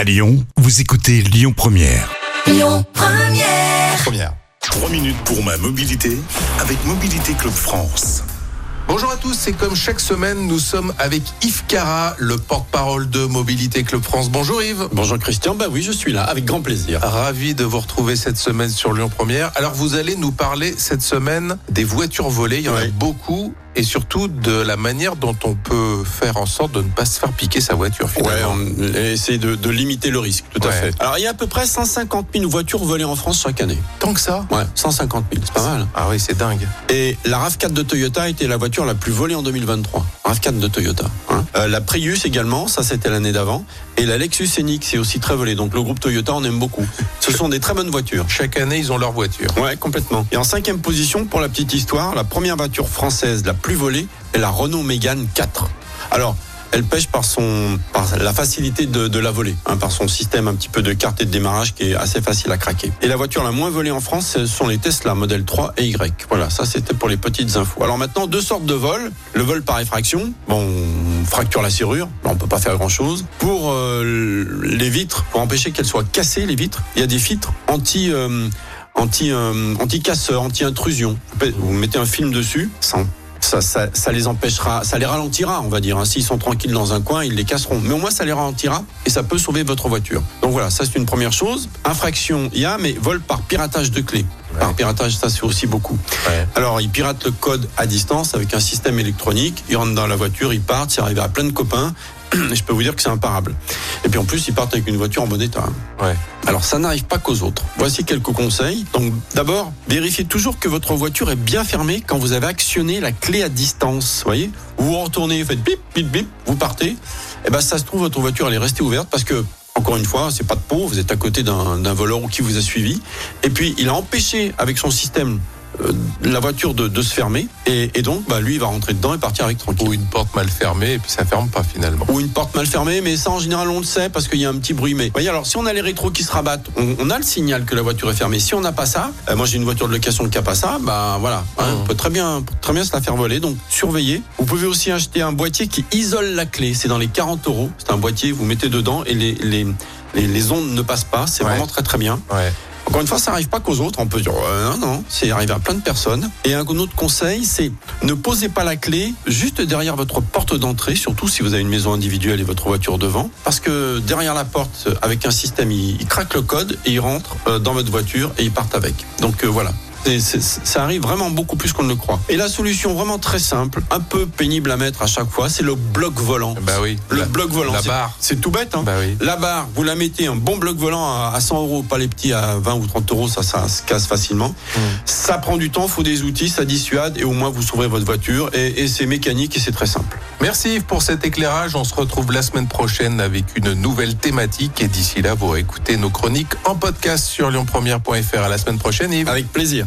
À Lyon, vous écoutez Lyon Première. Lyon Première. Première. 3 minutes pour ma mobilité avec Mobilité Club France. Bonjour à tous, c'est comme chaque semaine, nous sommes avec Yves Cara, le porte-parole de Mobilité Club France. Bonjour Yves. Bonjour Christian, bah oui, je suis là, avec grand plaisir. Ravi de vous retrouver cette semaine sur Lyon Première. Alors vous allez nous parler cette semaine des voitures volées, il y en a beaucoup, et surtout de la manière dont on peut faire en sorte de ne pas se faire piquer sa voiture Ouais, finalement. on essaie de, de limiter le risque, tout à Ouais. fait. Alors, il y a à peu près 150 000 voitures volées en France chaque année. Tant que ça Ouais, 150 000, c'est pas mal. Ah oui, c'est dingue. Et la RAV4 de Toyota était la voiture la plus volée en 2023. RAV4 de Toyota. hein. Euh, la Prius également, ça c'était l'année d'avant. Et la Lexus NX est aussi très volée. Donc le groupe Toyota, on aime beaucoup. Ce sont des très bonnes voitures. Chaque année, ils ont leur voiture. Ouais, complètement. Et en cinquième position, pour la petite histoire, la première voiture française la plus volée est la Renault Mégane 4. Alors, elle pêche par son, par la facilité de, la voler, hein, par son système un petit peu de carte et de démarrage qui est assez facile à craquer. Et la voiture la moins volée en France, ce sont les Tesla Model 3 et Y. Voilà, ça c'était pour les petites infos. Alors maintenant, deux sortes de vols. Le vol par effraction, bon, on fracture la serrure, on peut pas faire grand chose. Pour euh, les vitres, pour empêcher qu'elles soient cassées, les vitres, il y a des filtres anti, euh, anti, euh, anti-casseur, anti-intrusion. Vous mettez un film dessus, ça, ça, ça, ça les empêchera, ça les ralentira, on va dire. hein. S'ils sont tranquilles dans un coin, ils les casseront. Mais au moins, ça les ralentira et ça peut sauver votre voiture. Donc voilà, ça c'est une première chose. Infraction, il y a, mais vol par piratage de clés. Par piratage, ça c'est aussi beaucoup. Ouais. Alors, ils piratent le code à distance avec un système électronique. Ils rentrent dans la voiture, ils partent, c'est arrivé à plein de copains. Je peux vous dire que c'est imparable. Et puis en plus, ils partent avec une voiture en bon état. hein. Ouais. Alors ça n'arrive pas qu'aux autres. Voici quelques conseils. Donc d'abord, vérifiez toujours que votre voiture est bien fermée quand vous avez actionné la clé à distance. Vous voyez Vous vous retournez, faites bip, bip, bip, vous partez. Et ben ça se trouve, votre voiture elle est restée ouverte parce que encore une fois, c'est pas de peau, vous êtes à côté d'un voleur qui vous a suivi. Et puis il a empêché avec son système la voiture de, de se fermer. Et, et donc, bah, lui, il va rentrer dedans et partir avec tranquille. Ou une porte mal fermée et puis ça ferme pas finalement. Ou une porte mal fermée, mais ça en général on le sait parce qu'il y a un petit bruit. Mais voyez, alors si on a les rétros qui se rabattent, on, on a le signal que la voiture est fermée. Si on n'a pas ça, euh, moi j'ai une voiture de location qui a pas ça, bah voilà, hein, Mhm. on peut très bien, très bien se la faire voler. Donc surveillez. Vous pouvez aussi acheter un boîtier qui isole la clé. C'est dans les 40 euros. C'est un boîtier, vous mettez dedans et les les, les, les ondes ne passent pas. C'est Ouais. vraiment très très bien. Ouais. Encore une fois, ça n'arrive pas qu'aux autres. On peut dire euh, non, non, c'est arrivé à plein de personnes. Et un autre conseil, c'est ne posez pas la clé juste derrière votre porte d'entrée, surtout si vous avez une maison individuelle et votre voiture devant, parce que derrière la porte, avec un système, il, il craque le code et il rentre euh, dans votre voiture et ils partent avec. Donc euh, voilà. C'est- ça arrive vraiment beaucoup plus qu'on ne le croit. Et la solution vraiment très simple, un peu pénible à mettre à chaque fois, c'est le bloc volant. Bah oui. Le La- bloc volant. La barre. C'est tout bête, hein. Bah oui. La barre, vous la mettez un bon bloc volant à à 100 euros, pas les petits à 20 ou 30 euros, ça, ça se casse facilement. Mm. Ça prend du temps, faut des outils, ça dissuade et au moins vous sauverez votre voiture et, et c'est mécanique et c'est très simple. Merci Yves pour cet éclairage. On se retrouve la semaine prochaine avec une nouvelle thématique. Et d'ici là, vous écoutez nos chroniques en podcast sur lyonpremière.fr. À la semaine prochaine, Yves. Avec plaisir.